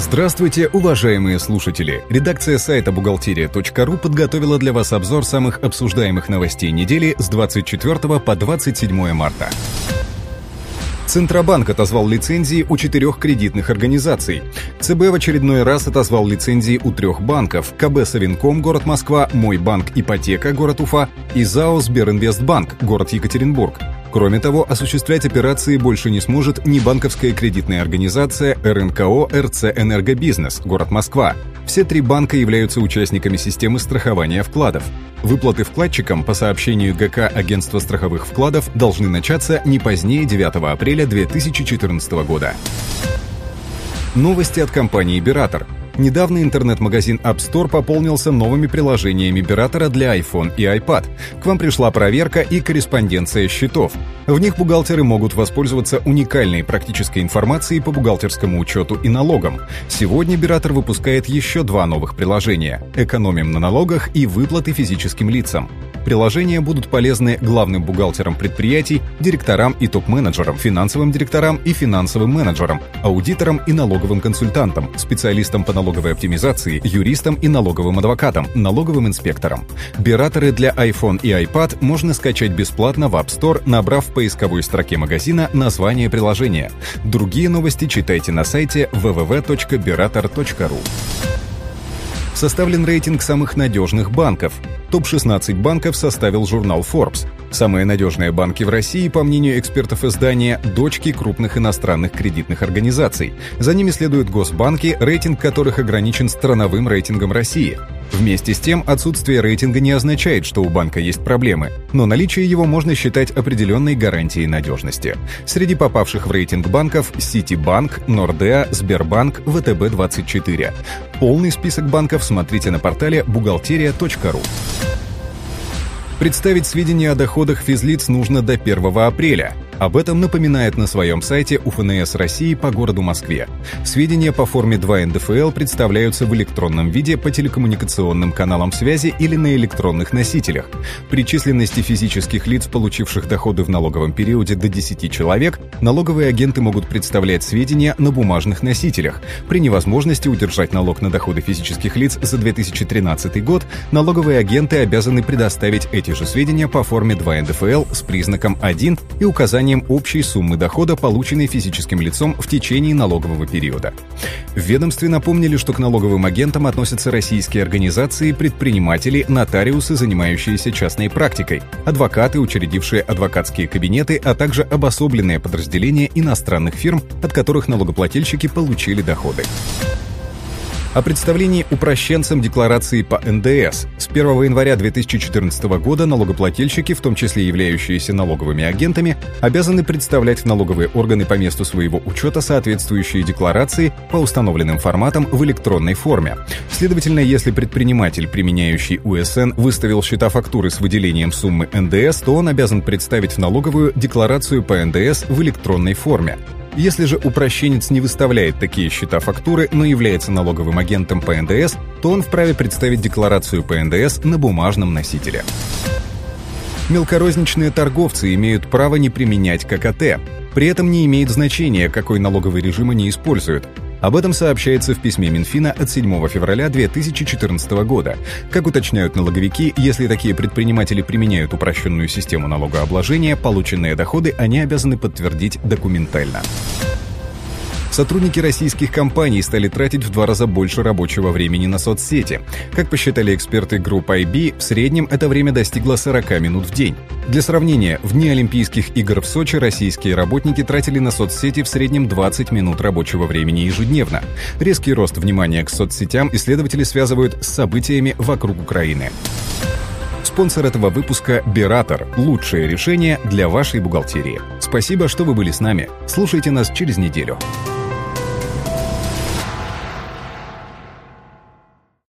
Здравствуйте, уважаемые слушатели! Редакция сайта бухгалтерия.ру подготовила для вас обзор самых обсуждаемых новостей недели с 24 по 27 марта. Центробанк отозвал лицензии у четырех кредитных организаций. ЦБ в очередной раз отозвал лицензии у трех банков – КБ «Савинком», город Москва, Мой банк «Ипотека», город Уфа и ЗАО «Сберинвестбанк», город Екатеринбург. Кроме того, осуществлять операции больше не сможет ни банковская кредитная организация РНКО РЦ «Энергобизнес», город Москва. Все три банка являются участниками системы страхования вкладов. Выплаты вкладчикам по сообщению ГК Агентства страховых вкладов должны начаться не позднее 9 апреля 2014 года. Новости от компании «Биратор». Недавно интернет-магазин App Store пополнился новыми приложениями Биратора для iPhone и iPad. К вам пришла проверка и корреспонденция счетов. В них бухгалтеры могут воспользоваться уникальной практической информацией по бухгалтерскому учету и налогам. Сегодня Биратор выпускает еще два новых приложения «Экономим на налогах» и «Выплаты физическим лицам». Приложения будут полезны главным бухгалтерам предприятий, директорам и топ-менеджерам, финансовым директорам и финансовым менеджерам, аудиторам и налоговым консультантам, специалистам по налоговой оптимизации, юристам и налоговым адвокатам, налоговым инспекторам. Бираторы для iPhone и iPad можно скачать бесплатно в App Store, набрав в поисковой строке магазина название приложения. Другие новости читайте на сайте www.berator.ru. Составлен рейтинг самых надежных банков. Топ-16 банков составил журнал Forbes. Самые надежные банки в России, по мнению экспертов издания, дочки крупных иностранных кредитных организаций. За ними следуют госбанки, рейтинг которых ограничен страновым рейтингом России. Вместе с тем, отсутствие рейтинга не означает, что у банка есть проблемы, но наличие его можно считать определенной гарантией надежности. Среди попавших в рейтинг банков Ситибанк, Нордеа, Сбербанк, ВТБ-24. Полный список банков смотрите на портале бухгалтерия.ру. Представить сведения о доходах физлиц нужно до 1 апреля. Об этом напоминает на своем сайте УФНС России по городу Москве. Сведения по форме 2 НДФЛ представляются в электронном виде по телекоммуникационным каналам связи или на электронных носителях. При численности физических лиц, получивших доходы в налоговом периоде до 10 человек, налоговые агенты могут представлять сведения на бумажных носителях. При невозможности удержать налог на доходы физических лиц за 2013 год, налоговые агенты обязаны предоставить эти же сведения по форме 2 НДФЛ с признаком 1 и указанием указанием общей суммы дохода, полученной физическим лицом в течение налогового периода. В ведомстве напомнили, что к налоговым агентам относятся российские организации, предприниматели, нотариусы, занимающиеся частной практикой, адвокаты, учредившие адвокатские кабинеты, а также обособленные подразделения иностранных фирм, от которых налогоплательщики получили доходы о представлении упрощенцам декларации по НДС. С 1 января 2014 года налогоплательщики, в том числе являющиеся налоговыми агентами, обязаны представлять в налоговые органы по месту своего учета соответствующие декларации по установленным форматам в электронной форме. Следовательно, если предприниматель, применяющий УСН, выставил счета фактуры с выделением суммы НДС, то он обязан представить в налоговую декларацию по НДС в электронной форме. Если же упрощенец не выставляет такие счета фактуры, но является налоговым агентом по НДС, то он вправе представить декларацию по НДС на бумажном носителе. Мелкорозничные торговцы имеют право не применять ККТ. При этом не имеет значения, какой налоговый режим они используют. Об этом сообщается в письме Минфина от 7 февраля 2014 года. Как уточняют налоговики, если такие предприниматели применяют упрощенную систему налогообложения, полученные доходы они обязаны подтвердить документально. Сотрудники российских компаний стали тратить в два раза больше рабочего времени на соцсети. Как посчитали эксперты группы IB, в среднем это время достигло 40 минут в день. Для сравнения, в дни Олимпийских игр в Сочи российские работники тратили на соцсети в среднем 20 минут рабочего времени ежедневно. Резкий рост внимания к соцсетям исследователи связывают с событиями вокруг Украины. Спонсор этого выпуска – Биратор – лучшее решение для вашей бухгалтерии. Спасибо, что вы были с нами. Слушайте нас через неделю.